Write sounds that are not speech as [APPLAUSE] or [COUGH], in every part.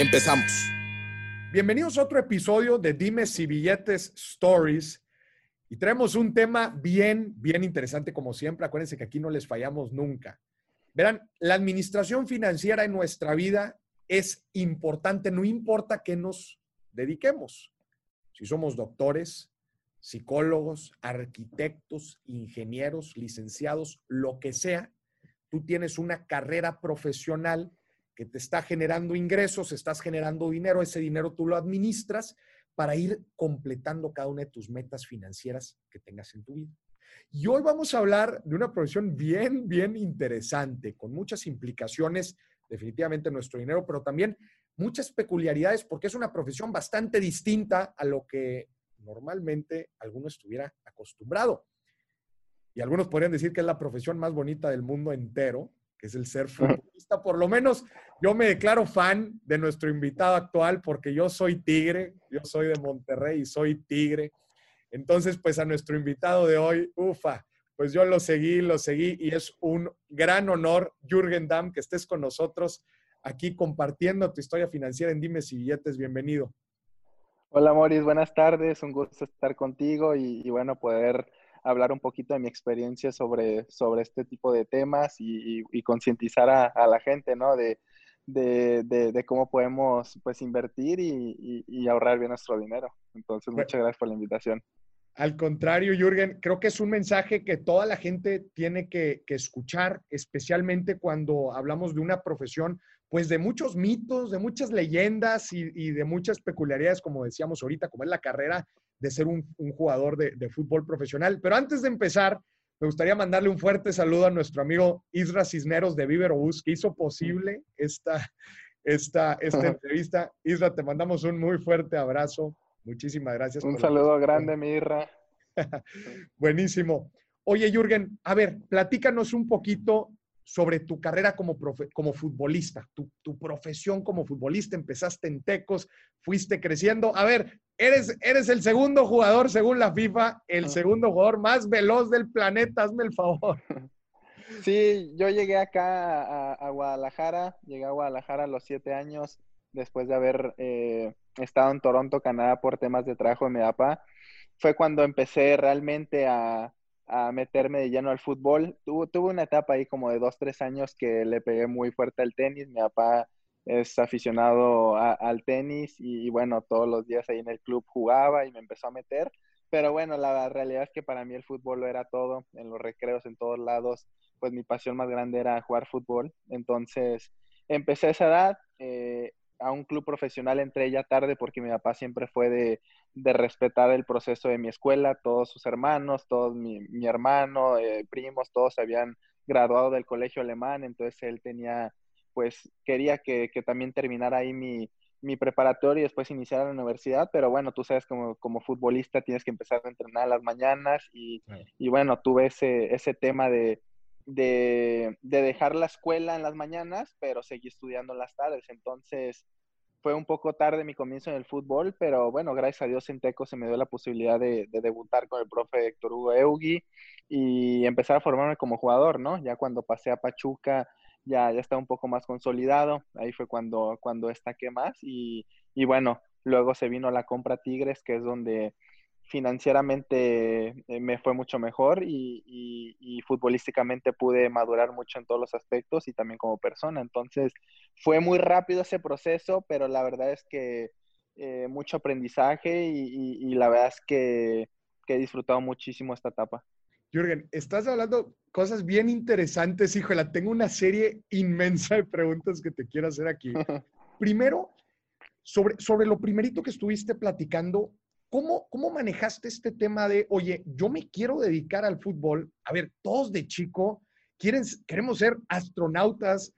Empezamos. Bienvenidos a otro episodio de Dime si Billetes Stories. Y traemos un tema bien, bien interesante como siempre. Acuérdense que aquí no les fallamos nunca. Verán, la administración financiera en nuestra vida es importante, no importa que nos dediquemos. Si somos doctores, psicólogos, arquitectos, ingenieros, licenciados, lo que sea, tú tienes una carrera profesional que te está generando ingresos, estás generando dinero, ese dinero tú lo administras para ir completando cada una de tus metas financieras que tengas en tu vida. Y hoy vamos a hablar de una profesión bien, bien interesante, con muchas implicaciones definitivamente en nuestro dinero, pero también muchas peculiaridades porque es una profesión bastante distinta a lo que normalmente alguno estuviera acostumbrado. Y algunos podrían decir que es la profesión más bonita del mundo entero, que es el ser futbolista. Por lo menos yo me declaro fan de nuestro invitado actual porque yo soy tigre, yo soy de Monterrey y soy tigre. Entonces, pues a nuestro invitado de hoy, ufa, pues yo lo seguí, lo seguí y es un gran honor, Jürgen Damm, que estés con nosotros aquí compartiendo tu historia financiera en Dimes y Billetes. Bienvenido. Hola, Moris, buenas tardes. Un gusto estar contigo y, bueno, poder hablar un poquito de mi experiencia sobre, sobre este tipo de temas y, concientizar a, la gente, ¿no? De, de, de, cómo podemos, pues, invertir y, ahorrar bien nuestro dinero. Entonces, muchas gracias por la invitación. Al contrario, Jürgen, creo que es un mensaje que toda la gente tiene que, escuchar, especialmente cuando hablamos de una profesión, pues de muchos mitos, de muchas leyendas y, de muchas peculiaridades, como decíamos ahorita, como es la carrera de ser un, jugador de, fútbol profesional. Pero antes de empezar, me gustaría mandarle un fuerte saludo a nuestro amigo Isra Cisneros de Viverobús, que hizo posible esta, esta, esta [LAUGHS] entrevista. Isra, te mandamos un muy fuerte abrazo. Muchísimas gracias. Un saludo grande, Mirra. [LAUGHS] Buenísimo. Oye, Jürgen, a ver, platícanos un poquito sobre tu carrera como, como futbolista, tu, tu, profesión como futbolista. Empezaste en Tecos, fuiste creciendo. A ver, eres, eres el segundo jugador, según la FIFA, el ah. segundo jugador más veloz del planeta. Hazme el favor. [LAUGHS] Sí, yo llegué acá a, a Guadalajara, llegué a Guadalajara a los siete años después de haber eh, estado en Toronto, Canadá, por temas de trabajo de mi papá. Fue cuando empecé realmente a, meterme de lleno al fútbol. tuve una etapa ahí como de dos, tres años que le pegué muy fuerte al tenis. Mi papá es aficionado al tenis y, bueno, todos los días ahí en el club jugaba y me empezó a meter. Pero bueno, la realidad es que para mí el fútbol lo era todo, en los recreos, en todos lados, pues mi pasión más grande era jugar fútbol. Entonces, empecé a esa edad, eh, a un club profesional entré ya tarde porque mi papá siempre fue de, respetar el proceso de mi escuela, todos sus hermanos, todos mi, hermano, eh, primos, todos se habían graduado del colegio alemán, entonces él tenía, pues quería que, también terminara ahí mi, mi preparatoria y después iniciar la universidad, pero bueno, tú sabes como, como futbolista tienes que empezar a entrenar a las mañanas y, y bueno, tuve ese, ese tema de, de, dejar la escuela en las mañanas, pero seguí estudiando en las tardes. Entonces, fue un poco tarde mi comienzo en el fútbol, pero bueno, gracias a Dios en se me dio la posibilidad de, debutar con el profe Héctor Hugo Eugui y empezar a formarme como jugador, ¿no? Ya cuando pasé a Pachuca, ya, ya estaba un poco más consolidado, ahí fue cuando, cuando destaqué más y, y bueno, luego se vino la compra Tigres, que es donde financieramente eh, me fue mucho mejor y, futbolísticamente pude madurar mucho en todos los aspectos y también como persona. Entonces fue muy rápido ese proceso, pero la verdad es que eh, mucho aprendizaje y, la verdad es que, he disfrutado muchísimo esta etapa. Jürgen, estás hablando cosas bien interesantes, híjole, tengo una serie inmensa de preguntas que te quiero hacer aquí. [LAUGHS] Primero, sobre, sobre lo primerito que estuviste platicando, ¿Cómo, ¿Cómo manejaste este tema de, oye, yo me quiero dedicar al fútbol? A ver, todos de chico quieren, queremos ser astronautas,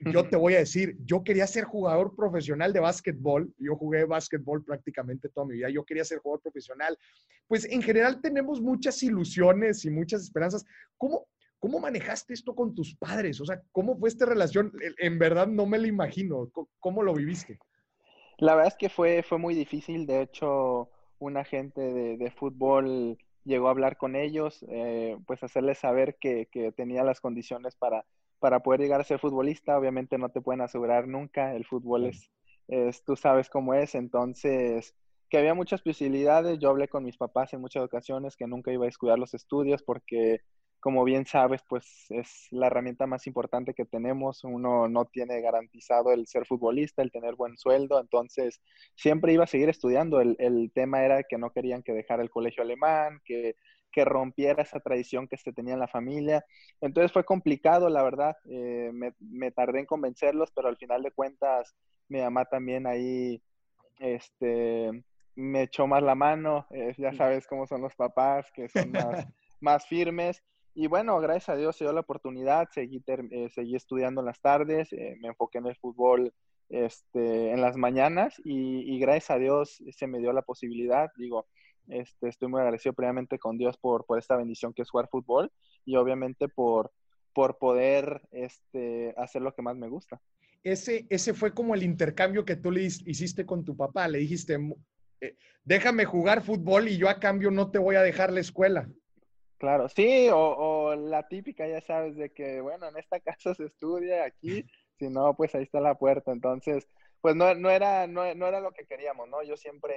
yo te voy a decir, yo quería ser jugador profesional de básquetbol. Yo jugué básquetbol prácticamente toda mi vida. Yo quería ser jugador profesional. Pues en general tenemos muchas ilusiones y muchas esperanzas. ¿Cómo, cómo manejaste esto con tus padres? O sea, ¿cómo fue esta relación? En verdad no me lo imagino. ¿Cómo lo viviste? La verdad es que fue, fue muy difícil. De hecho, un agente de, de fútbol llegó a hablar con ellos, eh, pues hacerles saber que, que, tenía las condiciones para, para poder llegar a ser futbolista. Obviamente no te pueden asegurar nunca, el fútbol es, es, tú sabes cómo es, entonces que había muchas posibilidades. Yo hablé con mis papás en muchas ocasiones que nunca iba a descuidar los estudios porque como bien sabes, pues es la herramienta más importante que tenemos. Uno no tiene garantizado el ser futbolista, el tener buen sueldo, entonces siempre iba a seguir estudiando. El, el tema era que no querían que dejara el colegio alemán, que, que, rompiera esa tradición que se tenía en la familia. Entonces fue complicado, la verdad. Eh, me, me, tardé en convencerlos, pero al final de cuentas mi mamá también ahí este, me echó más la mano. Eh, ya sabes cómo son los papás, que son más, [LAUGHS] más firmes. Y bueno, gracias a Dios se dio la oportunidad, seguí, eh, seguí estudiando en las tardes, eh, me enfoqué en el fútbol este, en las mañanas y, gracias a Dios se me dio la posibilidad, digo, este, estoy muy agradecido previamente con Dios por, por esta bendición que es jugar fútbol y obviamente por, por poder este, hacer lo que más me gusta. Ese, ese fue como el intercambio que tú le hiciste con tu papá, le dijiste, eh, déjame jugar fútbol y yo a cambio no te voy a dejar la escuela. Claro, sí, o, la típica, ya sabes, de que, bueno, en esta [LAUGHS] casa se estudia, aquí, si no, pues ahí está la puerta. Entonces, pues no, no, era, no, era lo que queríamos, ¿no? Yo siempre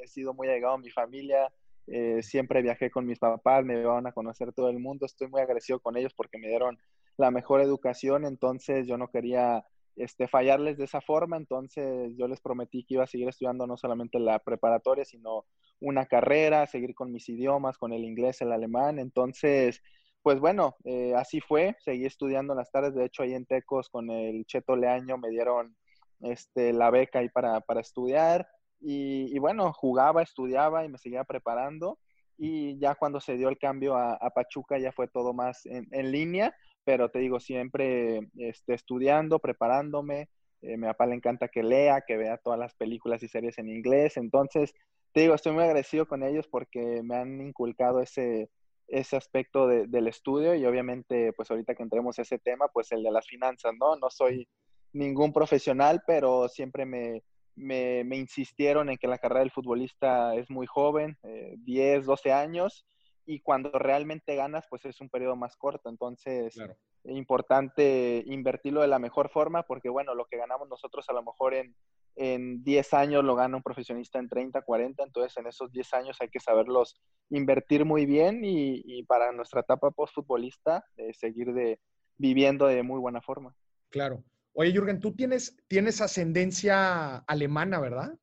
he sido muy allegado a mi familia, eh, siempre viajé con mis papás, me llevaban a conocer todo el mundo, estoy muy agradecido con ellos porque me dieron la mejor educación, entonces yo no quería este, fallarles de esa forma, entonces yo les prometí que iba a seguir estudiando no solamente la preparatoria, sino una carrera, seguir con mis idiomas, con el inglés, el alemán, entonces, pues bueno, eh, así fue, seguí estudiando en las tardes, de hecho ahí en Tecos con el Cheto Leaño me dieron este, la beca ahí para, para estudiar y, y, bueno, jugaba, estudiaba y me seguía preparando y ya cuando se dio el cambio a, a Pachuca ya fue todo más en, en línea, pero te digo, siempre este, estudiando, preparándome. Eh, mi papá le encanta que lea, que vea todas las películas y series en inglés. Entonces, te digo, estoy muy agradecido con ellos porque me han inculcado ese, ese aspecto de, del estudio y obviamente, pues ahorita que entremos a ese tema, pues el de las finanzas, ¿no? No soy ningún profesional, pero siempre me, me, me insistieron en que la carrera del futbolista es muy joven, 10, eh, 12 años, y cuando realmente ganas, pues es un periodo más corto. Entonces, es importante invertirlo de la mejor forma, porque bueno, lo que ganamos nosotros a lo mejor en, en 10 años lo gana un profesionista en 30, 40, entonces en esos 10 años hay que saberlos invertir muy bien y, y para nuestra etapa postfutbolista, eh, seguir de, viviendo de muy buena forma. Claro. Oye, Jürgen, tú tienes, tienes ascendencia alemana, ¿verdad?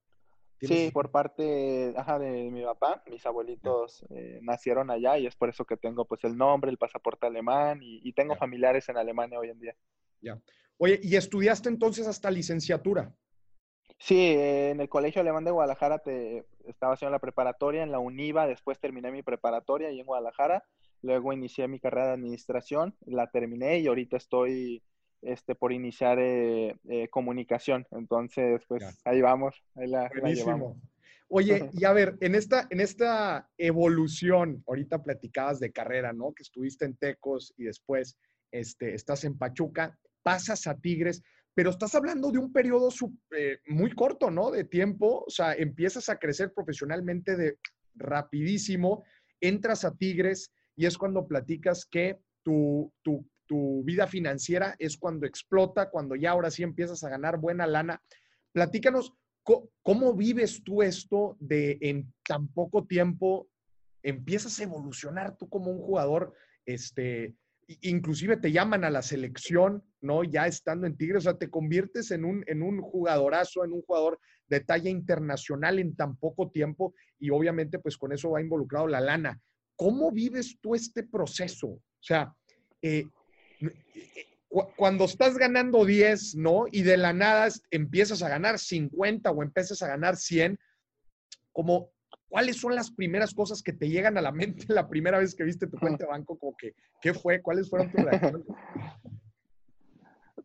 Sí, por parte de mi papá, mis abuelitos eh, nacieron allá y es por eso que tengo pues el nombre, el pasaporte alemán y, tengo familiares en Alemania hoy en día. Ya. Oye, ¿y estudiaste entonces hasta licenciatura? Sí, en el Colegio Alemán de Guadalajara te, estaba haciendo la preparatoria, en la UNIVA, después terminé mi preparatoria ahí en Guadalajara, luego inicié mi carrera de administración, la terminé y ahorita estoy este, por iniciar eh, eh, comunicación. Entonces, pues ahí vamos, ahí la, llevamos. Oye, [LAUGHS] y a ver, en esta, en esta evolución, ahorita platicabas de carrera, ¿no? Que estuviste en Tecos y después este, estás en Pachuca, pasas a Tigres, pero estás hablando de un periodo eh, muy corto, ¿no? De tiempo, o sea, empiezas a crecer profesionalmente de rapidísimo, entras a Tigres y es cuando platicas que tu, tu tu vida financiera es cuando explota, cuando ya ahora sí empiezas a ganar buena lana. Platícanos, ¿cómo, vives tú esto de en tan poco tiempo empiezas a evolucionar tú como un jugador? Este, inclusive te llaman a la selección, ¿no? Ya estando en Tigres, o sea, te conviertes en un, en un jugadorazo, en un jugador de talla internacional en tan poco tiempo y obviamente pues con eso va involucrado la lana. ¿Cómo vives tú este proceso? O sea, eh, cuando estás ganando 10, ¿no? Y de la nada empiezas a ganar 50 o empiezas a ganar 100, como, ¿cuáles son las primeras cosas que te llegan a la mente [LAUGHS] la primera vez que viste tu cuenta de banco? Como que, ¿qué fue? ¿Cuáles fueron tus reacciones?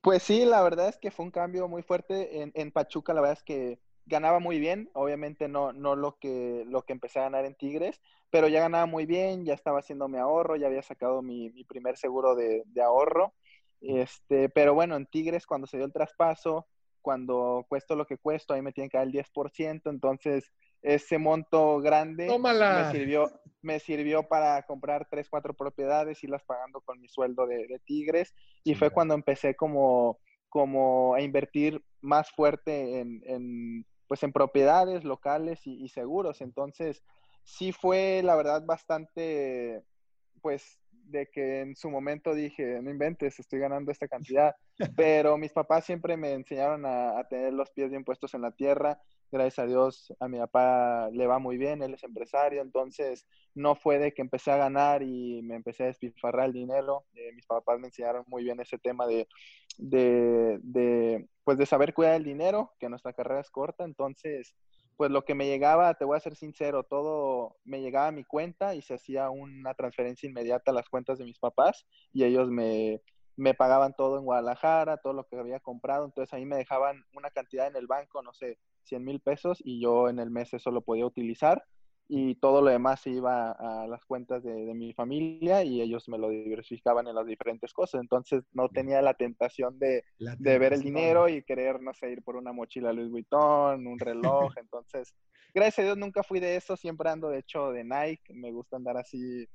Pues sí, la verdad es que fue un cambio muy fuerte. En, en Pachuca, la verdad es que ganaba muy bien, obviamente no, no lo, que, lo que empecé a ganar en Tigres, pero ya ganaba muy bien, ya estaba haciendo mi ahorro, ya había sacado mi, mi primer seguro de, de, ahorro. Este, pero bueno, en Tigres cuando se dio el traspaso, cuando cuesto lo que cuesto, ahí me tienen que dar el 10%, entonces ese monto grande me sirvió, me sirvió para comprar tres, cuatro propiedades, irlas pagando con mi sueldo de, de Tigres, y fue cuando empecé como, como a invertir más fuerte en, en pues en propiedades locales y, y, seguros. Entonces, sí fue la verdad bastante, pues de que en su momento dije, no inventes, estoy ganando esta cantidad, [LAUGHS] pero mis papás siempre me enseñaron a, a, tener los pies bien puestos en la tierra. Gracias a Dios a mi papá le va muy bien, él es empresario, entonces no fue de que empecé a ganar y me empecé a despilfarrar el dinero. Eh, mis papás me enseñaron muy bien ese tema de, de, de, pues de saber cuidar el dinero, que nuestra carrera es corta, entonces pues lo que me llegaba, te voy a ser sincero, todo me llegaba a mi cuenta y se hacía una transferencia inmediata a las cuentas de mis papás y ellos me, me pagaban todo en Guadalajara, todo lo que había comprado, entonces ahí me dejaban una cantidad en el banco, no sé, 100 mil pesos y yo en el mes eso lo podía utilizar y todo lo demás iba a las cuentas de, de, mi familia y ellos me lo diversificaban en las diferentes cosas. Entonces no tenía la tentación de, la tentación. de ver el dinero y querer, no sé, ir por una mochila Louis Vuitton, un reloj. [LAUGHS] Entonces, gracias a Dios nunca fui de eso, siempre ando de hecho de Nike, me gusta andar así,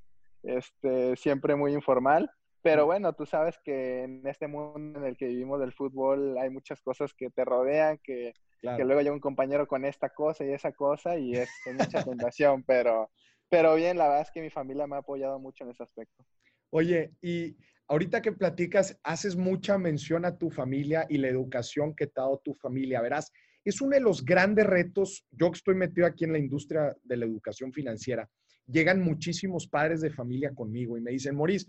este, siempre muy informal. Pero bueno, tú sabes que en este mundo en el que vivimos del fútbol hay muchas cosas que te rodean, que, claro. que luego llega un compañero con esta cosa y esa cosa y es, es mucha tentación, pero, pero bien, la verdad es que mi familia me ha apoyado mucho en ese aspecto. Oye, y ahorita que platicas, haces mucha mención a tu familia y la educación que te ha dado tu familia. Verás, es uno de los grandes retos, yo que estoy metido aquí en la industria de la educación financiera, llegan muchísimos padres de familia conmigo y me dicen, Maurice,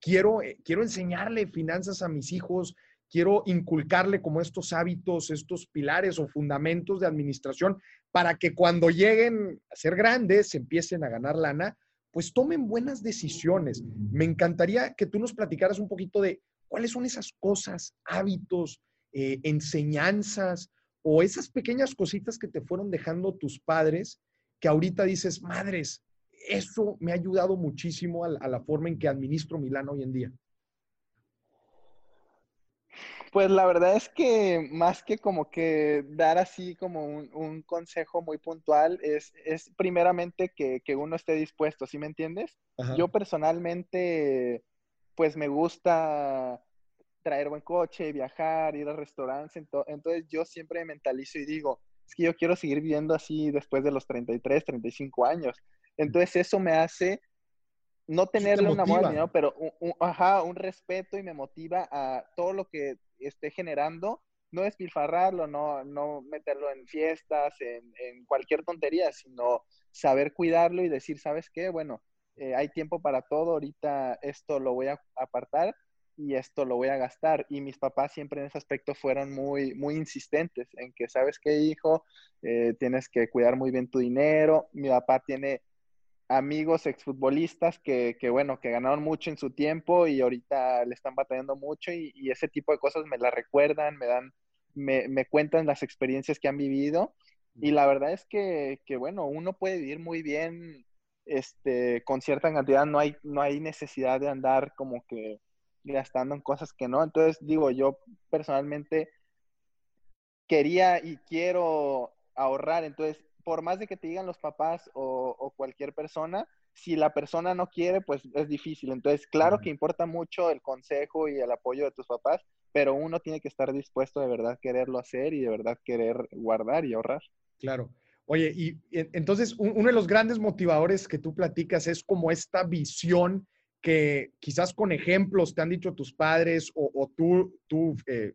quiero, eh, quiero enseñarle finanzas a mis hijos, quiero inculcarle como estos hábitos, estos pilares o fundamentos de administración para que cuando lleguen a ser grandes, empiecen a ganar lana, pues tomen buenas decisiones. Me encantaría que tú nos platicaras un poquito de cuáles son esas cosas, hábitos, eh, enseñanzas o esas pequeñas cositas que te fueron dejando tus padres que ahorita dices, madres, eso me ha ayudado muchísimo a, a, la forma en que administro Milán hoy en día. Pues la verdad es que más que como que dar así como un, un consejo muy puntual, es, es primeramente que, que, uno esté dispuesto, ¿sí me entiendes? Ajá. Yo personalmente, pues me gusta traer buen coche, viajar, ir a restaurantes, entonces yo siempre me mentalizo y digo, es que yo quiero seguir viviendo así después de los 33, 35 años. Entonces eso me hace no tenerle un amor al dinero, pero un, un, ajá, un respeto y me motiva a todo lo que esté generando, no despilfarrarlo, no, no meterlo en fiestas, en, en cualquier tontería, sino saber cuidarlo y decir, ¿sabes qué? Bueno, eh, hay tiempo para todo, ahorita esto lo voy a apartar y esto lo voy a gastar. Y mis papás siempre en ese aspecto fueron muy, muy insistentes en que, ¿sabes qué, hijo? Eh, tienes que cuidar muy bien tu dinero. Mi papá tiene amigos exfutbolistas que, que, bueno, que ganaron mucho en su tiempo y ahorita le están batallando mucho y, y ese tipo de cosas me la recuerdan, me dan, me, me, cuentan las experiencias que han vivido. Y la verdad es que, que, bueno, uno puede vivir muy bien este, con cierta cantidad, no hay, no hay necesidad de andar como que gastando en cosas que no, entonces digo, yo personalmente quería y quiero ahorrar, entonces por más de que te digan los papás o, o, cualquier persona, si la persona no quiere, pues es difícil. Entonces, claro que importa mucho el consejo y el apoyo de tus papás, pero uno tiene que estar dispuesto de verdad quererlo hacer y de verdad querer guardar y ahorrar. Claro. Oye, y entonces uno de los grandes motivadores que tú platicas es como esta visión que quizás con ejemplos te han dicho tus padres o, o tú, tú eh,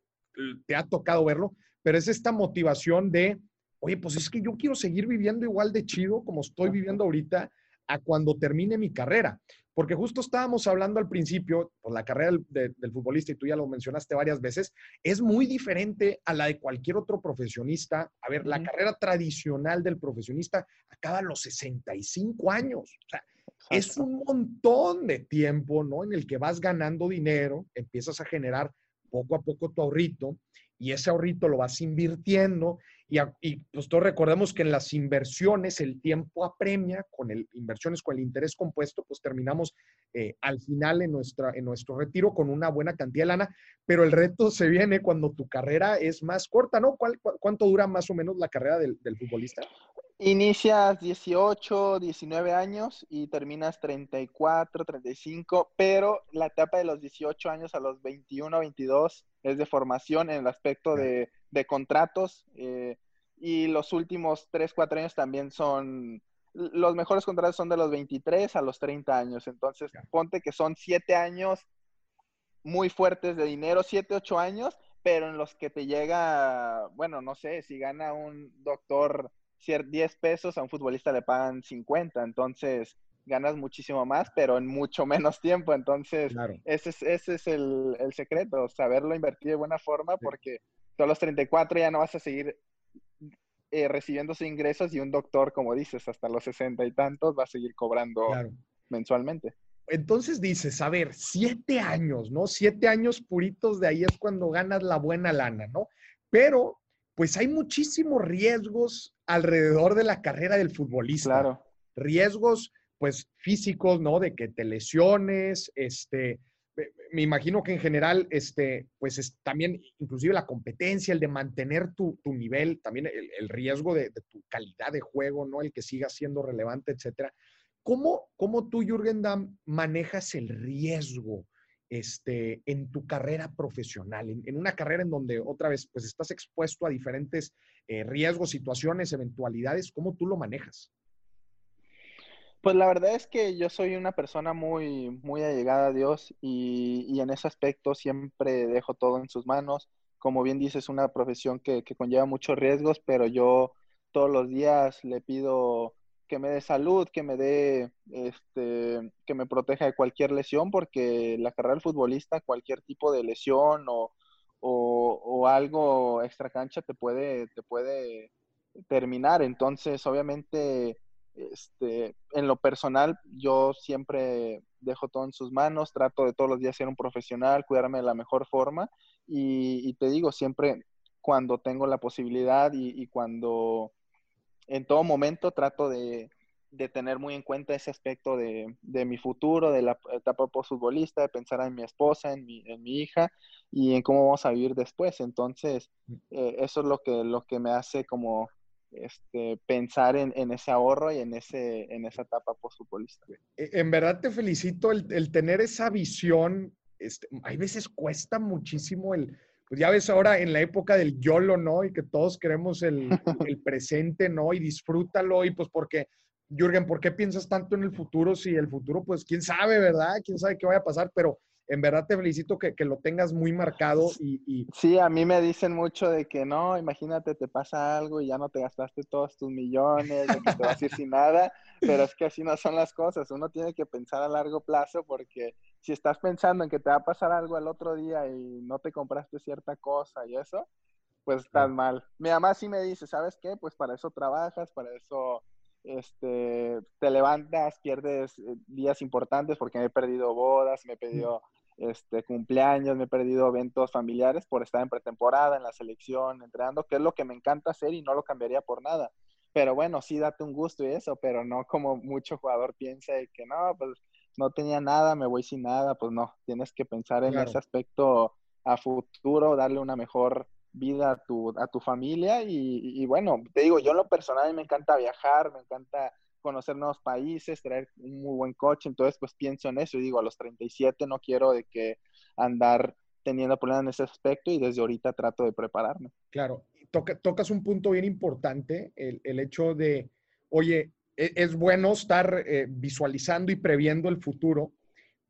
te ha tocado verlo, pero es esta motivación de oye, pues es que yo quiero seguir viviendo igual de chido como estoy viviendo ahorita a cuando termine mi carrera. Porque justo estábamos hablando al principio, pues la carrera del, de, del, futbolista, y tú ya lo mencionaste varias veces, es muy diferente a la de cualquier otro profesionista. A ver, la carrera tradicional del profesionista acaba a los 65 años. O sea, es un montón de tiempo, ¿no? En el que vas ganando dinero, empiezas a generar poco a poco tu ahorrito y ese ahorrito lo vas invirtiendo y, y, pues todos recordemos que en las inversiones el tiempo apremia, con el, inversiones con el interés compuesto, pues terminamos eh, al final en, nuestra, en nuestro retiro con una buena cantidad de lana, pero el reto se viene cuando tu carrera es más corta, ¿no? ¿Cuál, cuánto dura más o menos la carrera del, del futbolista? Inicias 18, 19 años y terminas 34, 35, pero la etapa de los 18 años a los 21, 22 es de formación en el aspecto de, de contratos eh, y los últimos 3, 4 años también son, los mejores contratos son de los 23 a los 30 años, entonces ponte que son 7 años muy fuertes de dinero, 7, 8 años, pero en los que te llega, bueno, no sé, si gana un doctor 10 pesos, a un futbolista le pagan 50, entonces ganas muchísimo más, pero en mucho [LAUGHS] menos tiempo. Entonces, ese es, ese es el, secreto, saberlo invertir de buena forma, porque todos los 34 ya no vas a seguir eh, recibiendo sus ingresos y un doctor, como dices, hasta los 60 y tantos va a seguir cobrando mensualmente. Entonces dices, a ver, siete años, ¿no? Siete años puritos de ahí es cuando ganas la buena lana, ¿no? Pero pues hay muchísimos riesgos alrededor de la carrera del futbolista. Claro. Riesgos, pues, físicos, ¿no? De que te lesiones, este, me imagino que en general, este, pues es también, inclusive la competencia, el de mantener tu, nivel, también el, riesgo de, tu calidad de juego, ¿no? El que siga siendo relevante, etcétera. ¿Cómo, cómo tú, Jürgen Damm, manejas el riesgo este, en tu carrera profesional, en, una carrera en donde otra vez pues estás expuesto a diferentes eh, riesgos, situaciones, eventualidades, ¿cómo tú lo manejas? Pues la verdad es que yo soy una persona muy, muy allegada a Dios y, y en ese aspecto siempre dejo todo en sus manos. Como bien dices, es una profesión que, que conlleva muchos riesgos, pero yo todos los días le pido que me dé salud, que me dé, este, que me proteja de cualquier lesión, porque la carrera del futbolista, cualquier tipo de lesión o, o, algo extra cancha te puede, te puede terminar. Entonces, obviamente, este, en lo personal, yo siempre dejo todo en sus manos, trato de todos los días ser un profesional, cuidarme de la mejor forma y, te digo, siempre cuando tengo la posibilidad y cuando en todo momento trato de, tener muy en cuenta ese aspecto de, mi futuro, de la etapa postfutbolista, de pensar en mi esposa, en mi, en mi hija y en cómo vamos a vivir después. Entonces, mm. eh, eso es lo que, lo que me hace como este, pensar en, ese ahorro y en, ese, en esa etapa postfutbolista. E, en verdad te felicito el, tener esa visión. Este, hay veces cuesta muchísimo el pues ya ves ahora en la época del YOLO, ¿no? Y que todos queremos el, [LAUGHS] el presente, ¿no? Y disfrútalo y pues porque, Jürgen, ¿por qué piensas tanto en el futuro si el futuro, pues quién sabe, ¿verdad? ¿Quién sabe qué vaya a pasar? Pero en verdad te felicito que, que lo tengas muy marcado y, Sí, a mí me dicen mucho de que no, imagínate, te pasa algo y ya no te gastaste todos tus millones, de que te vas a ir sin nada, pero es que así no son las cosas, uno tiene que pensar a largo plazo porque si estás pensando en que te va a pasar algo el otro día y no te compraste cierta cosa y eso, pues estás mal. Mi mamá sí me dice, ¿sabes qué? Pues para eso trabajas, para eso este, te levantas, pierdes eh, días importantes porque me he perdido bodas, me he perdido este, cumpleaños, me he perdido eventos familiares por estar en pretemporada, en la selección, entrenando, que es lo que me encanta hacer y no lo cambiaría por nada. Pero bueno, sí date un gusto y eso, pero no como mucho jugador piensa de que no, pues no tenía nada, me voy sin nada, pues no, tienes que pensar en ese aspecto a futuro, darle una mejor vida a tu, a tu familia y, bueno, te digo, yo en lo personal me encanta viajar, me encanta conocer nuevos países, traer un muy buen coche, entonces pues pienso en eso y digo, a los 37 no quiero de que andar teniendo problemas en ese aspecto y desde ahorita trato de prepararme. Claro, tocas un punto bien importante, el, el hecho de, oye, e, es bueno estar eh, visualizando y previendo el futuro,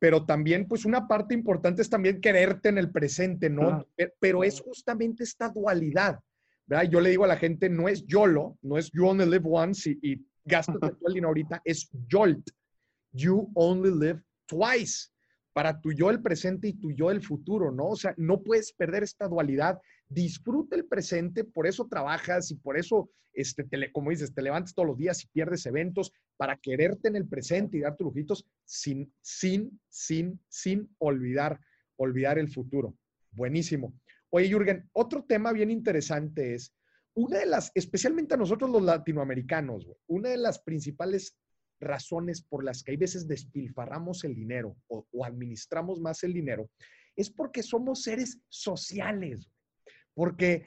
pero también, pues una parte importante es también quererte en el presente, ¿no? Pero es justamente esta dualidad, ¿verdad? Yo le digo a la gente, no es YOLO, no es you only live once y, y gastas [LAUGHS] todo el dinero ahorita, es YOLT, you only live twice, para tu yo el presente y tu yo el futuro, ¿no? O sea, no puedes perder esta dualidad disfruta el presente, por eso trabajas y por eso, este, como dices, te levantas todos los días y pierdes eventos para quererte en el presente y darte lujitos sin, sin, sin, sin olvidar, olvidar el futuro. Buenísimo. Oye, Jürgen, otro tema bien interesante es, una de las, especialmente a nosotros los latinoamericanos, una de las principales razones por las que hay veces despilfarramos el dinero o, administramos más el dinero es porque somos seres sociales. Porque,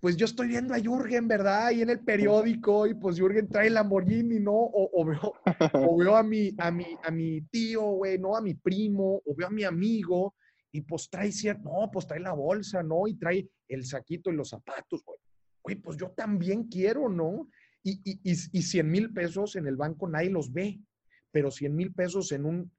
pues yo estoy viendo a Jürgen, ¿verdad? Ahí en el periódico y pues Jürgen trae el Lamborghini, ¿no? O, veo, [LAUGHS] o veo, a, mi, a, mi, a mi tío, güey, ¿no? A mi primo, o veo a mi amigo y pues trae cierto, no, pues trae la bolsa, ¿no? Y trae el saquito y los zapatos, güey. Güey, pues yo también quiero, ¿no? Y, y, y, 100 mil pesos en el banco nadie los ve, pero 100 mil pesos en un,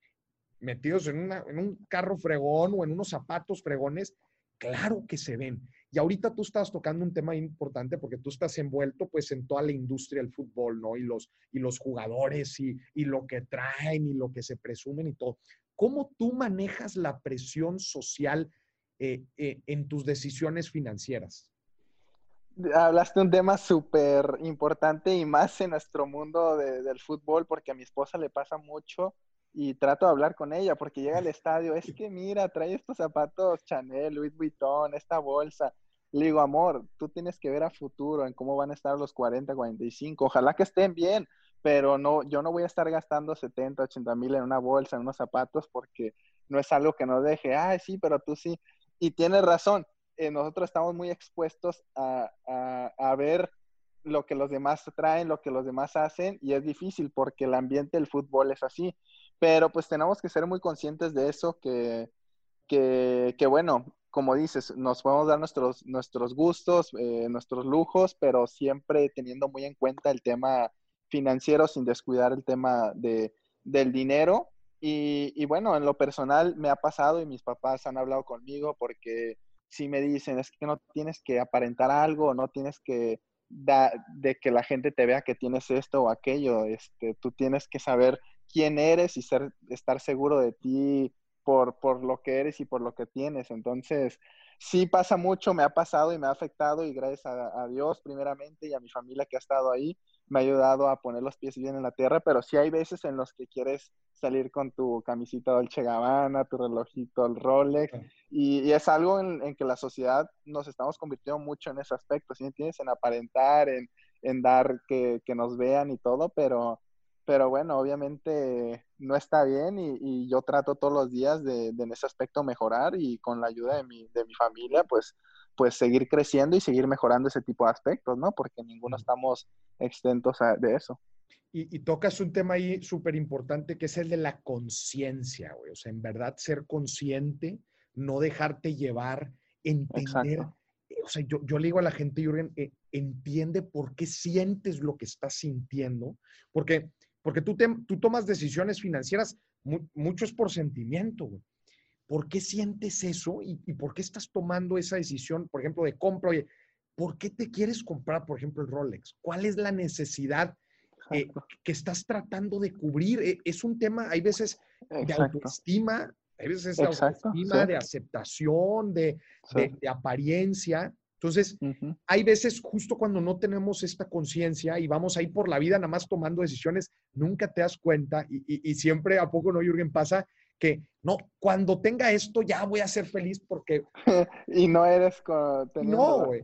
metidos en, en un carro fregón o en unos zapatos fregones, claro que se ven. Y ahorita tú estás tocando un tema importante porque tú estás envuelto pues en toda la industria del fútbol, ¿no? Y los, y los jugadores y, y lo que traen y lo que se presumen y todo. ¿Cómo tú manejas la presión social eh, eh, en tus decisiones financieras? Hablaste de un tema súper importante y más en nuestro mundo del fútbol porque a mi esposa le pasa mucho y trato de hablar con ella porque llega al [LAUGHS] estadio, es que mira, trae estos zapatos Chanel, Louis Vuitton, esta bolsa. Le digo, amor, tú tienes que ver a futuro en cómo van a estar los 40, 45. Ojalá que estén bien, pero no, yo no voy a estar gastando 70, 80 mil en una bolsa, en unos zapatos, porque no es algo que nos deje, ay, sí, pero tú sí. Y tienes razón, eh, nosotros estamos muy expuestos a, a, ver lo que los demás traen, lo que los demás hacen, y es difícil porque el ambiente del fútbol es así. Pero pues tenemos que ser muy conscientes de eso, que, que, que bueno, como dices, nos podemos dar nuestros, nuestros gustos, eh, nuestros lujos, pero siempre teniendo muy en cuenta el tema financiero sin descuidar el tema de, del dinero. Y, bueno, en lo personal me ha pasado y mis papás han hablado conmigo porque si me dicen, es que no tienes que aparentar algo, no tienes que da, de que la gente te vea que tienes esto o aquello, este, tú tienes que saber quién eres y ser, estar seguro de ti por, por lo que eres y por lo que tienes. Entonces, sí pasa mucho, me ha pasado y me ha afectado y gracias a, a Dios primeramente y a mi familia que ha estado ahí, me ha ayudado a poner los pies bien en la tierra, pero sí hay veces en los que quieres salir con tu camisita Dolce Gabbana, tu relojito el Rolex, y, es algo en, que la sociedad nos estamos convirtiendo mucho en ese aspecto, ¿sí entiendes? En aparentar, en, en dar que, que, nos vean y todo, pero, pero bueno, obviamente no está bien y, y yo trato todos los días de, de, en ese aspecto mejorar y con la ayuda de mi, de mi familia, pues pues seguir creciendo y seguir mejorando ese tipo de aspectos, ¿no? Porque ninguno estamos exentos de eso. Y, tocas un tema ahí súper importante que es el de la conciencia, güey. O sea, en verdad ser consciente, no dejarte llevar, entender. O sea, yo, yo le digo a la gente, Jürgen, eh, entiende por qué sientes lo que estás sintiendo, porque, porque tú, te, tú tomas decisiones financieras, mucho es por sentimiento, güey. ¿Por qué sientes eso y, por qué estás tomando esa decisión, por ejemplo, de compra? Oye, ¿por qué te quieres comprar, por ejemplo, el Rolex? ¿Cuál es la necesidad eh, que estás tratando de cubrir? Eh, es un tema, hay veces de autoestima, hay veces de autoestima, de aceptación, de, apariencia. Entonces, hay veces justo cuando no tenemos esta conciencia y vamos ahí por la vida nada más tomando decisiones, nunca te das cuenta y, y siempre, ¿a poco no, Jürgen, pasa que no, cuando tenga esto ya voy a ser feliz porque... [LAUGHS] y no eres No, güey.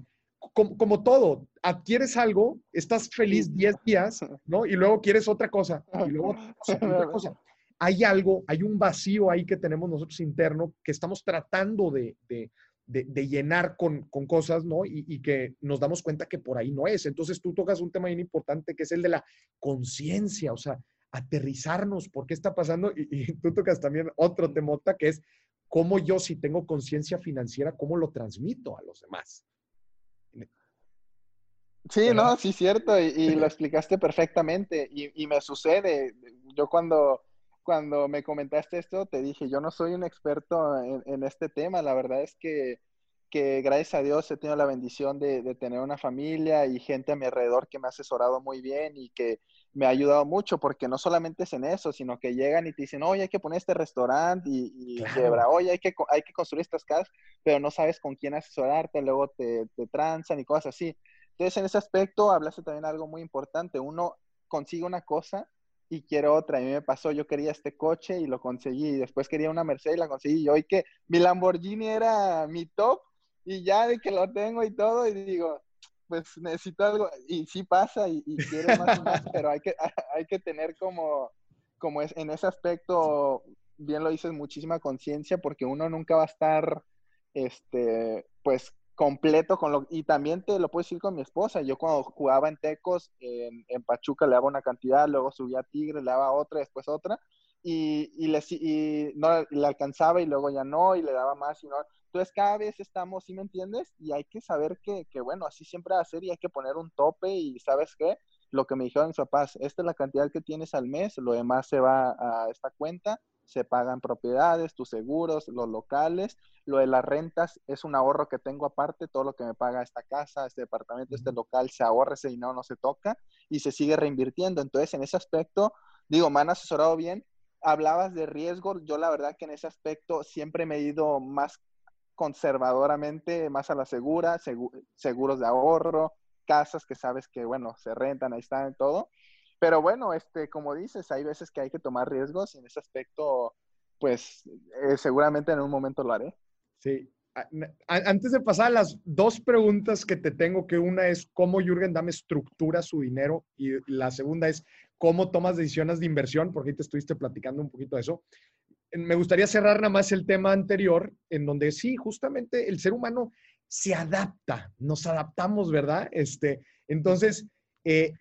Como, todo, adquieres algo, estás feliz 10 días, [LAUGHS] ¿no? Y luego quieres otra cosa, y luego [LAUGHS] otra cosa. Hay algo, hay un vacío ahí que tenemos nosotros interno que estamos tratando de, de, de, llenar con, con, cosas, ¿no? Y, y, que nos damos cuenta que por ahí no es. Entonces tú tocas un tema bien importante que es el de la conciencia, o sea, aterrizarnos, por qué está pasando. Y, tú tocas también otro temota que es cómo yo, si tengo conciencia financiera, cómo lo transmito a los demás. Sí, no, sí, cierto, y, [LAUGHS] lo explicaste perfectamente. Y, me sucede, yo cuando, cuando me comentaste esto, te dije, yo no soy un experto en, este tema, la verdad es que, que, gracias a Dios he tenido la bendición de, de, tener una familia y gente a mi alrededor que me ha asesorado muy bien y que, me ha ayudado mucho porque no solamente es en eso, sino que llegan y te dicen, oye, hay que poner este restaurante y, y oye, hay que, hay que construir estas casas, pero no sabes con quién asesorarte, luego te, te transan y cosas así. Entonces, en ese aspecto, hablaste también algo muy importante. Uno consigue una cosa y quiero otra. Y me pasó, yo quería este coche y lo conseguí. Y después quería una Mercedes y la conseguí. Y hoy que mi Lamborghini era mi top y ya de que lo tengo y todo, y digo, pues necesito algo. Y sí pasa y, y quiero más y más, [LAUGHS] pero hay que, [LAUGHS] hay que tener como, como es, en ese aspecto, bien lo dices, muchísima conciencia porque uno nunca va a estar, este, pues completo con lo y también te lo puedo decir con mi esposa yo cuando jugaba en Tecos en, Pachuca le daba una cantidad luego subía a Tigre le daba otra después otra y, y, le, y no le alcanzaba y luego ya no y le daba más y no entonces cada vez estamos ¿sí me entiendes? y hay que saber que, que bueno así siempre va a ser y hay que poner un tope y sabes qué lo que me dijeron mis papás esta es la cantidad que tienes al mes lo demás se va a esta cuenta se pagan propiedades, tus seguros, los locales. Lo de las rentas es un ahorro que tengo aparte, todo lo que me paga esta casa, este departamento, este local, se ahorra, ese dinero no se toca y se sigue reinvirtiendo. Entonces, en ese aspecto, digo, me han asesorado bien. Hablabas de riesgo, yo la verdad que en ese aspecto siempre me he ido más conservadoramente, más a la segura, seguros de ahorro, casas que sabes que, bueno, se rentan, ahí están, todo. Pero bueno, este, como dices, hay veces que hay que tomar riesgos y en ese aspecto, pues eh, seguramente en un momento lo haré. Sí. Antes de pasar a las dos preguntas que te tengo, que una es cómo Jürgen Dame estructura su dinero y la segunda es cómo tomas decisiones de inversión, porque ahí te estuviste platicando un poquito de eso. Me gustaría cerrar nada más el tema anterior, en donde sí, justamente el ser humano se adapta, nos adaptamos, ¿verdad? Este, entonces, eh,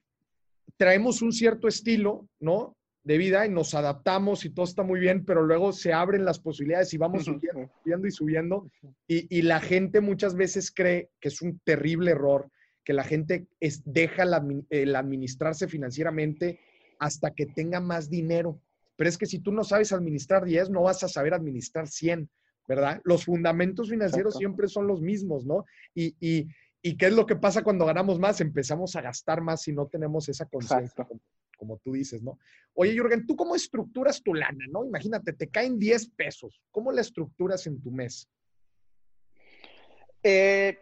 traemos un cierto estilo, ¿no? De vida y nos adaptamos y todo está muy bien, pero luego se abren las posibilidades y vamos subiendo, subiendo y subiendo. Y, la gente muchas veces cree que es un terrible error, que la gente es, deja el administrarse financieramente hasta que tenga más dinero. Pero es que si tú no sabes administrar 10, no vas a saber administrar 100, ¿verdad? Los fundamentos financieros siempre son los mismos, ¿no? Y, y, ¿Y qué es lo que pasa cuando ganamos más? Empezamos a gastar más y no tenemos esa conciencia, como, tú dices, ¿no? Oye, Jürgen, ¿tú cómo estructuras tu lana, no? Imagínate, te caen 10 pesos. ¿Cómo la estructuras en tu mes? Eh,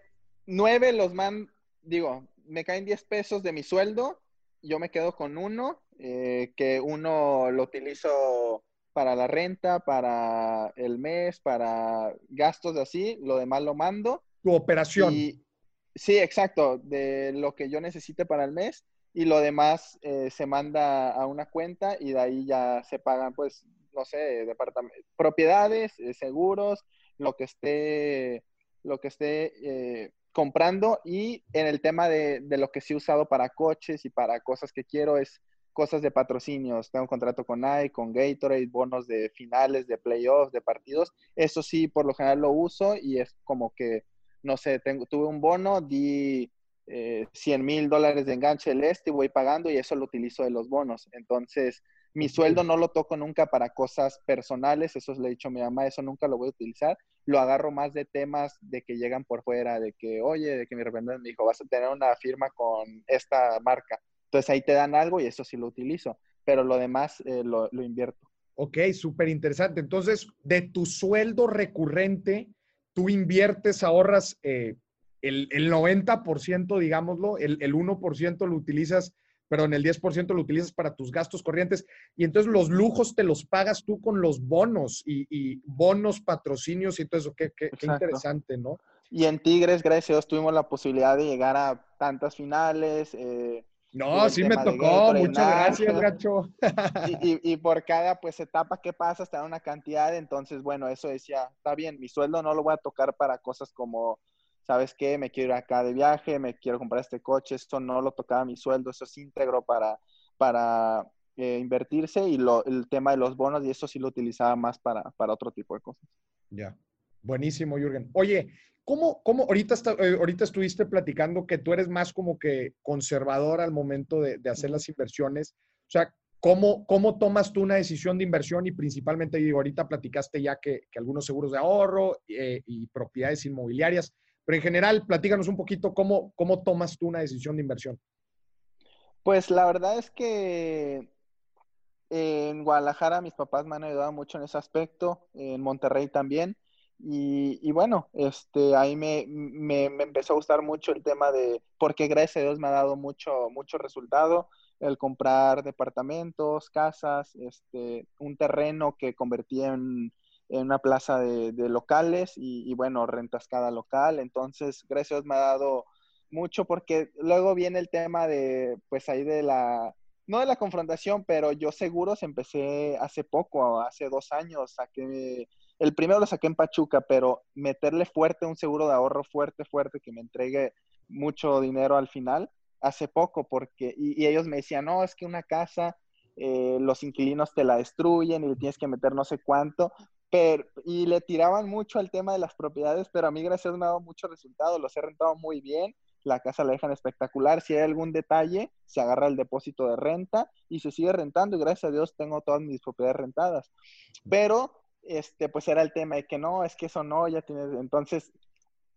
nueve los man, digo, me caen 10 pesos de mi sueldo, yo me quedo con uno, eh, que uno lo utilizo para la renta, para el mes, para gastos así, lo demás lo mando. Tu operación. Sí, exacto, de lo que yo necesite para el mes y lo demás eh, se manda a una cuenta y de ahí ya se pagan, pues, no sé, propiedades, eh, seguros, lo que esté, lo que esté eh, comprando y en el tema de, de, lo que sí he usado para coches y para cosas que quiero es cosas de patrocinios. Tengo un contrato con Nike, con Gatorade, bonos de finales, de playoffs, de partidos. Eso sí, por lo general lo uso y es como que no sé, tengo, tuve un bono, di 100 eh, mil dólares de enganche del este y voy pagando y eso lo utilizo de los bonos. Entonces, mi sueldo no lo toco nunca para cosas personales, eso le he dicho a mi mamá, eso nunca lo voy a utilizar. Lo agarro más de temas de que llegan por fuera, de que, oye, de que mi representante me dijo, vas a tener una firma con esta marca. Entonces ahí te dan algo y eso sí lo utilizo, pero lo demás eh, lo, lo invierto. Ok, súper interesante. Entonces, de tu sueldo recurrente, tú inviertes, ahorras eh, el, el, 90%, digámoslo, el, el 1% lo utilizas, perdón, el 10% lo utilizas para tus gastos corrientes y entonces los lujos te los pagas tú con los bonos y, bonos, patrocinios y todo eso. Qué, qué, interesante, ¿no? Y en Tigres, gracias a Dios, tuvimos la posibilidad de llegar a tantas finales. Eh, no, sí me tocó. Muchas gracias, Gacho. [LAUGHS] Y, y, por cada pues etapa que pasa está una cantidad. Entonces, bueno, eso decía, está bien, mi sueldo no lo voy a tocar para cosas como, ¿sabes qué? Me quiero ir acá de viaje, me quiero comprar este coche. Esto no lo tocaba mi sueldo, eso es íntegro para, para eh, invertirse. Y lo, el tema de los bonos, y eso sí lo utilizaba más para, para otro tipo de cosas. Ya. Buenísimo, Jürgen. Oye, ¿Cómo, cómo ahorita, eh, ahorita estuviste platicando que tú eres más como que conservador al momento de, hacer las inversiones? O sea, ¿cómo, ¿cómo tomas tú una decisión de inversión? Y principalmente, digo, ahorita platicaste ya que, algunos seguros de ahorro eh, y propiedades inmobiliarias, pero en general, platícanos un poquito cómo, cómo tomas tú una decisión de inversión. Pues la verdad es que en Guadalajara mis papás me han ayudado mucho en ese aspecto, en Monterrey también. Y, bueno, este, ahí me, me, empezó a gustar mucho el tema de, porque gracias a Dios me ha dado mucho, mucho resultado. el comprar departamentos, casas, este, un terreno que convertí en, una plaza de, locales y, bueno, rentas cada local. Entonces, gracias me ha dado mucho porque luego viene el tema de, pues ahí de la, no de la confrontación, pero yo seguros empecé hace poco, hace dos años, saqué, el primero lo saqué en Pachuca, pero meterle fuerte un seguro de ahorro fuerte, fuerte, que me entregue mucho dinero al final, hace poco, porque, y, ellos me decían, no, es que una casa, eh, los inquilinos te la destruyen y tienes que meter no sé cuánto, y le tiraban mucho al tema de las propiedades, pero a mí gracias me ha dado mucho resultado, los he rentado muy bien, la casa la dejan espectacular, si hay algún detalle, se agarra el depósito de renta y se sigue rentando y gracias a Dios tengo todas mis propiedades rentadas. Pero, este, pues era el tema de que no, es que eso no, ya tienes, entonces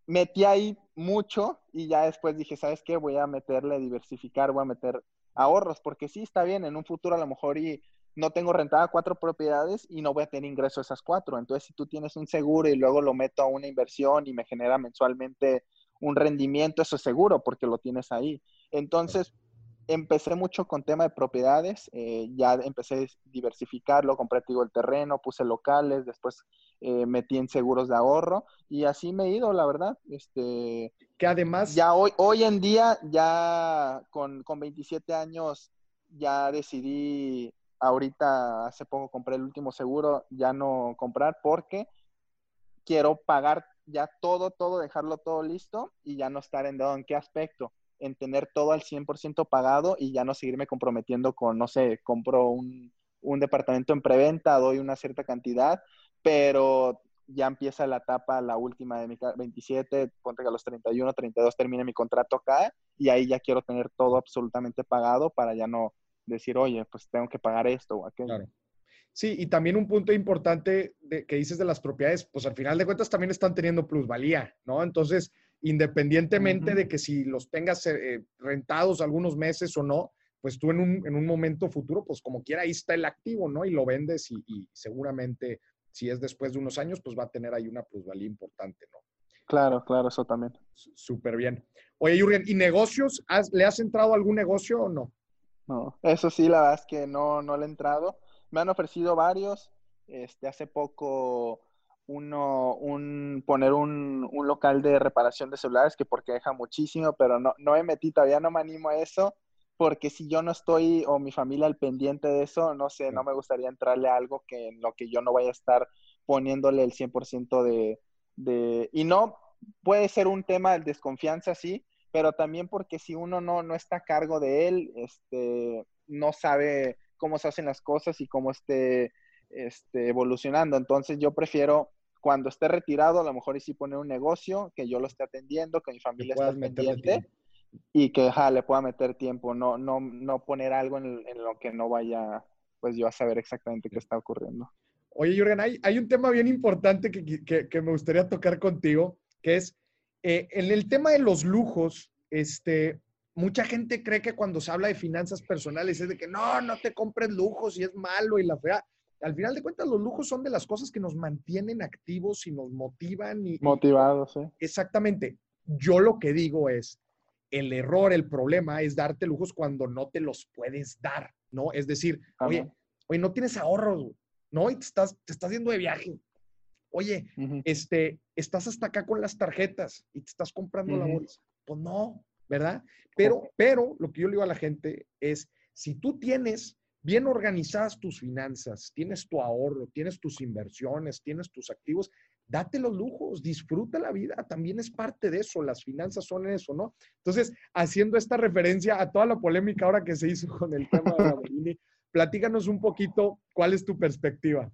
metí ahí mucho y ya después dije, ¿sabes qué? Voy a meterle, diversificar, voy a meter ahorros, porque sí está bien, en un futuro a lo mejor y no tengo rentada cuatro propiedades y no voy a tener ingreso a esas cuatro. Entonces, si tú tienes un seguro y luego lo meto a una inversión y me genera mensualmente un rendimiento, eso es seguro porque lo tienes ahí. Entonces, empecé mucho con tema de propiedades, eh, ya empecé a diversificarlo, compré digo, el terreno, puse locales, después eh, metí en seguros de ahorro y así me he ido, la verdad. Este, que además... Ya hoy, hoy en día, ya con, con 27 años, ya decidí, ahorita hace poco compré el último seguro, ya no comprar porque quiero pagar ya todo, todo, dejarlo todo listo y ya no estar en ¿En qué aspecto? En tener todo al 100% pagado y ya no seguirme comprometiendo con, no sé, compro un, un departamento en preventa, doy una cierta cantidad, pero ya empieza la etapa, la última de mi 27, ponte que a los 31, 32 termine mi contrato acá y ahí ya quiero tener todo absolutamente pagado para ya no decir, oye, pues tengo que pagar esto o aquello. Claro. Sí, y también un punto importante de, que dices de las propiedades, pues al final de cuentas también están teniendo plusvalía, ¿no? Entonces, independientemente de que si los tengas eh, rentados algunos meses o no, pues tú en un, en un, momento futuro, pues como quiera, ahí está el activo, ¿no? Y lo vendes y, seguramente si es después de unos años, pues va a tener ahí una plusvalía importante, ¿no? Claro, claro, eso también. Súper bien. Oye, Jürgen, ¿y negocios? ¿Le has entrado a algún negocio o no? No, eso sí, la verdad es que no, no le he entrado me han ofrecido varios. Este, hace poco uno, un, poner un, un, local de reparación de celulares que porque deja muchísimo, pero no, no me metí, todavía no me animo a eso, porque si yo no estoy o mi familia al pendiente de eso, no sé, no me gustaría entrarle a algo que en lo que yo no vaya a estar poniéndole el 100% de, de... Y no, puede ser un tema de desconfianza, sí, pero también porque si uno no, no está a cargo de él, este, no sabe cómo se hacen las cosas y cómo esté este, evolucionando. Entonces yo prefiero cuando esté retirado, a lo mejor y sí poner un negocio, que yo lo esté atendiendo, que mi familia esté pendiente y que le pueda meter tiempo, no, no, no poner algo en, lo que no vaya, pues yo a saber exactamente qué está ocurriendo. Oye, Jürgen, hay, hay un tema bien importante que, que, que, me gustaría tocar contigo, que es eh, en el tema de los lujos, este, mucha gente cree que cuando se habla de finanzas personales es de que no, no te compres lujos y es malo y la fea. Al final de cuentas, los lujos son de las cosas que nos mantienen activos y nos motivan. Y, Motivados, sí. Exactamente. Yo lo que digo es, el error, el problema es darte lujos cuando no te los puedes dar, ¿no? Es decir, oye, oye, no tienes ahorros, ¿no? Y te estás, te estás yendo de viaje. Oye, este, estás hasta acá con las tarjetas y te estás comprando la bolsa. Pues no, ¿verdad? Pero, pero lo que yo le digo a la gente es, si tú tienes bien organizadas tus finanzas, tienes tu ahorro, tienes tus inversiones, tienes tus activos, date los lujos, disfruta la vida, también es parte de eso, las finanzas son eso, ¿no? Entonces, haciendo esta referencia a toda la polémica ahora que se hizo con el tema de la [LAUGHS] platícanos un poquito cuál es tu perspectiva.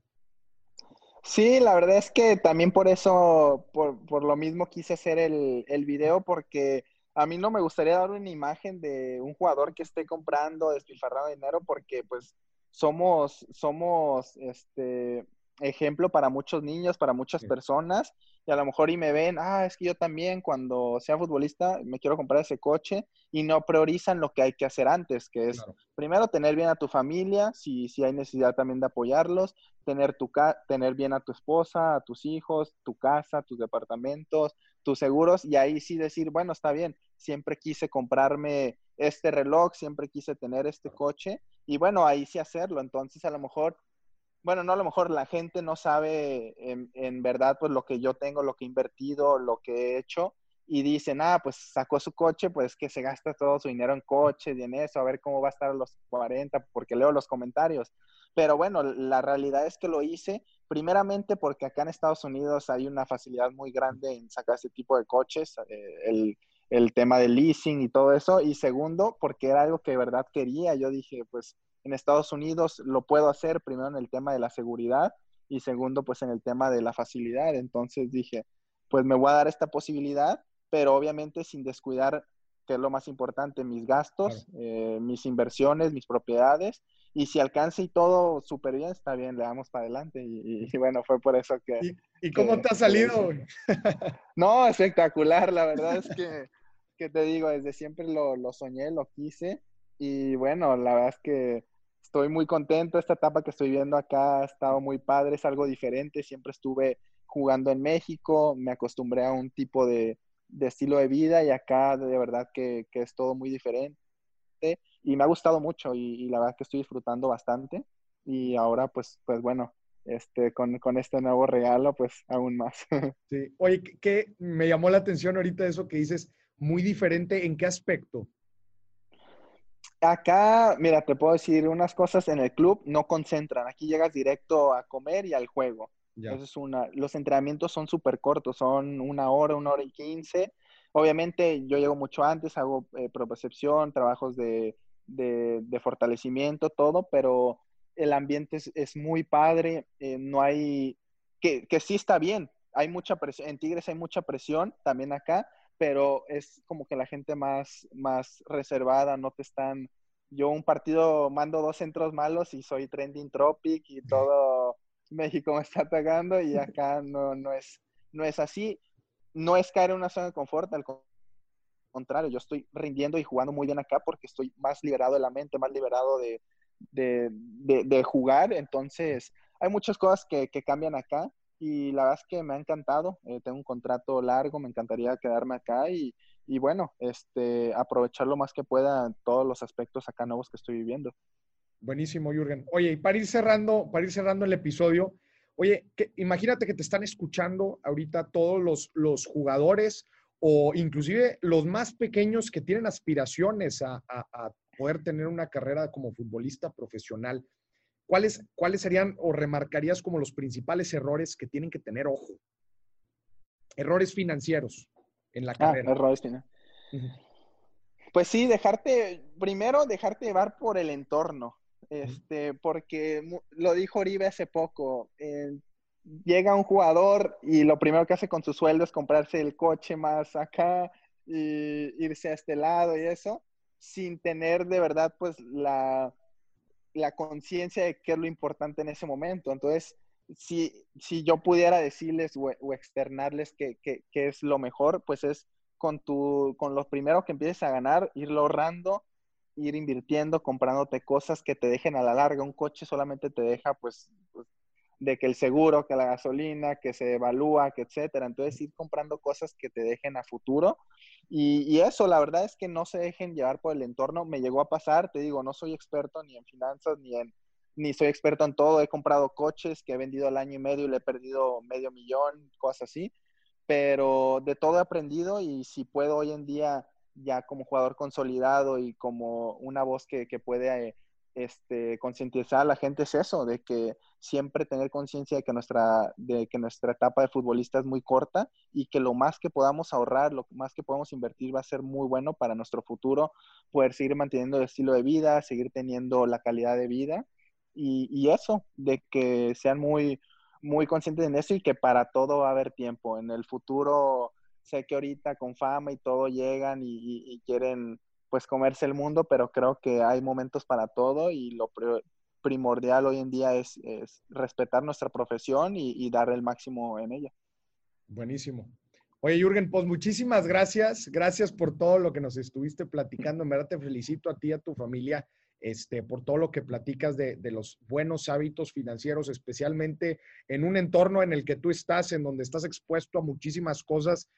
Sí, la verdad es que también por eso, por, lo mismo quise hacer el, el video, porque a mí no me gustaría dar una imagen de un jugador que esté comprando, despilfarrando dinero, porque pues somos, somos este ejemplo para muchos niños, para muchas personas, y a lo mejor y me ven, ah, es que yo también cuando sea futbolista me quiero comprar ese coche y no priorizan lo que hay que hacer antes, que es primero tener bien a tu familia, si, si hay necesidad también de apoyarlos, tener, tu tener bien a tu esposa, a tus hijos, tu casa, tus departamentos, tus seguros y ahí sí decir, bueno, está bien, siempre quise comprarme este reloj, siempre quise tener este coche y bueno, ahí sí hacerlo. Entonces, a lo mejor, bueno, no a lo mejor la gente no sabe en, verdad pues lo que yo tengo, lo que he invertido, lo que he hecho y dicen, ah, pues sacó su coche, pues que se gasta todo su dinero en coches y en eso, a ver cómo va a estar a los 40, porque leo los comentarios. Pero bueno, la realidad es que lo hice primeramente porque acá en Estados Unidos hay una facilidad muy grande en sacar ese tipo de coches, eh, el, el tema del leasing y todo eso. Y segundo, porque era algo que de verdad quería. Yo dije, pues en Estados Unidos lo puedo hacer, primero en el tema de la seguridad y segundo, pues en el tema de la facilidad. Entonces dije, pues me voy a dar esta posibilidad pero obviamente sin descuidar, que es lo más importante, mis gastos, eh, mis inversiones, mis propiedades. Y si alcance y todo súper bien, está bien, le damos para adelante. Y, bueno, fue por eso que... ¿Y, cómo te ha salido? [LAUGHS] no, espectacular. La verdad es que, que te digo, desde siempre lo, lo soñé, lo quise. Y bueno, la verdad es que estoy muy contento. Esta etapa que estoy viendo acá ha estado muy padre, es algo diferente. Siempre estuve jugando en México, me acostumbré a un tipo de, de estilo de vida y acá de verdad que, es todo muy diferente y me ha gustado mucho y, la verdad que estoy disfrutando bastante y ahora pues, pues bueno, este, con, este nuevo regalo pues aún más. [LAUGHS] Sí, oye, ¿qué me llamó la atención ahorita eso que dices, muy diferente, ¿en qué aspecto? Acá, mira, te puedo decir unas cosas en el club, no concentran, aquí llegas directo a comer y al juego. Es una, los entrenamientos son súper cortos, son una hora, una hora y quince. Obviamente yo llego mucho antes, hago eh, propriocepción, trabajos de, de, fortalecimiento, todo, pero el ambiente es, muy padre, eh, no hay, que, que, sí está bien, hay mucha presión, en Tigres hay mucha presión también acá, pero es como que la gente más, más reservada, no te están, yo un partido mando dos centros malos y soy trending tropic y todo [LAUGHS] México me está atacando y acá no, no, es, no es así. No es caer en una zona de confort, al contrario, yo estoy rindiendo y jugando muy bien acá porque estoy más liberado de la mente, más liberado de, de, jugar. Entonces, hay muchas cosas que, cambian acá y la verdad es que me ha encantado. Eh, tengo un contrato largo, me encantaría quedarme acá y, y bueno, este, aprovechar lo más que pueda todos los aspectos acá nuevos que estoy viviendo. Buenísimo, Jürgen. Oye, y para ir cerrando, para ir cerrando el episodio, oye, imagínate que te están escuchando ahorita todos los, los jugadores o inclusive los más pequeños que tienen aspiraciones a, poder tener una carrera como futbolista profesional. ¿Cuáles, ¿Cuáles serían o remarcarías como los principales errores que tienen que tener ojo? Errores financieros en la ah, carrera. Errores financieros. Pues sí, dejarte, primero dejarte llevar por el entorno este, porque lo dijo Oribe hace poco, eh, llega un jugador y lo primero que hace con su sueldo es comprarse el coche más acá y irse a este lado y eso, sin tener de verdad pues la, la conciencia de qué es lo importante en ese momento. Entonces, si, si yo pudiera decirles o, externarles qué, es lo mejor, pues es con, tu, con lo primero que empieces a ganar, irlo ahorrando ir invirtiendo, comprándote cosas que te dejen a la larga. Un coche solamente te deja, pues, pues, de que el seguro, que la gasolina, que se evalúa, que etcétera. Entonces, ir comprando cosas que te dejen a futuro. Y, eso, la verdad es que no se dejen llevar por el entorno. Me llegó a pasar, te digo, no soy experto ni en finanzas, ni en ni soy experto en todo. He comprado coches que he vendido al año y medio y le he perdido medio millón, cosas así. Pero de todo he aprendido y si puedo hoy en día ya como jugador consolidado y como una voz que, puede eh, este, concientizar a la gente es eso, de que siempre tener conciencia de que nuestra de que nuestra etapa de futbolista es muy corta y que lo más que podamos ahorrar, lo más que podamos invertir va a ser muy bueno para nuestro futuro, poder seguir manteniendo el estilo de vida, seguir teniendo la calidad de vida y, y eso, de que sean muy muy conscientes en eso y que para todo va a haber tiempo. En el futuro sé que ahorita con fama y todo llegan y, quieren pues comerse el mundo, pero creo que hay momentos para todo y lo primordial hoy en día es, respetar nuestra profesión y, dar el máximo en ella. Buenísimo. Oye, Jürgen, pues muchísimas gracias. Gracias por todo lo que nos estuviste platicando. En verdad te felicito a ti y a tu familia este, por todo lo que platicas de, de, los buenos hábitos financieros, especialmente en un entorno en el que tú estás, en donde estás expuesto a muchísimas cosas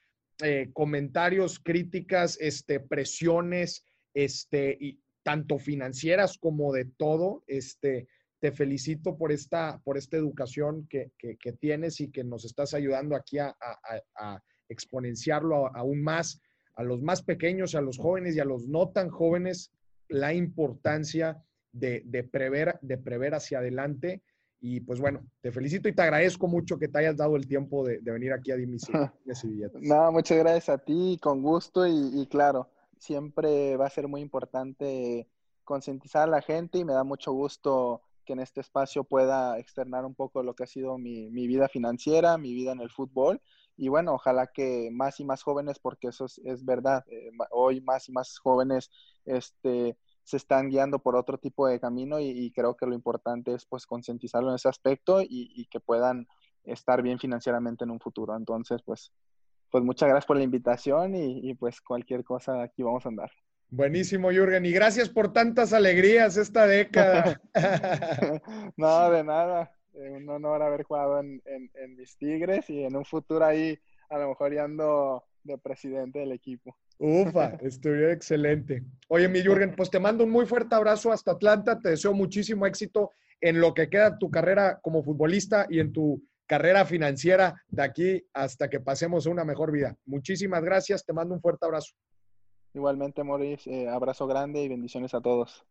eh, comentarios, críticas, este, presiones este, y tanto financieras como de todo. Este, te felicito por esta, por esta educación que, tienes y que nos estás ayudando aquí a, exponenciarlo aún más a los más pequeños, a los jóvenes y a los no tan jóvenes, la importancia de, prever, de prever hacia adelante. Y pues bueno, te felicito y te agradezco mucho que te hayas dado el tiempo de, venir aquí a Dimis [LAUGHS] No, muchas gracias a ti, con gusto y claro, siempre va a ser muy importante concientizar a la gente y me da mucho gusto que en este espacio pueda externar un poco lo que ha sido mi, vida financiera, mi vida en el fútbol. Y bueno, ojalá que más y más jóvenes, porque eso es, verdad, eh, hoy más y más jóvenes este, se están guiando por otro tipo de camino y, creo que lo importante es pues concientizarlo en ese aspecto y, que puedan estar bien financieramente en un futuro. Entonces, pues, pues muchas gracias por la invitación y, y pues cualquier cosa aquí vamos a andar. Buenísimo, Jürgen. Y gracias por tantas alegrías esta década. [LAUGHS] [LAUGHS] no, de nada. Eh, un honor haber jugado en, mis Tigres y en un futuro ahí a lo mejor ya ando de presidente del equipo. Ufa, [LAUGHS] estuvo excelente. Oye, mi Jürgen, pues te mando un muy fuerte abrazo hasta Atlanta. Te deseo muchísimo éxito en lo que queda tu carrera como futbolista y en tu carrera financiera de aquí hasta que pasemos a una mejor vida. Muchísimas gracias. Te mando un fuerte abrazo. Igualmente, Maurice, eh, abrazo grande y bendiciones a todos.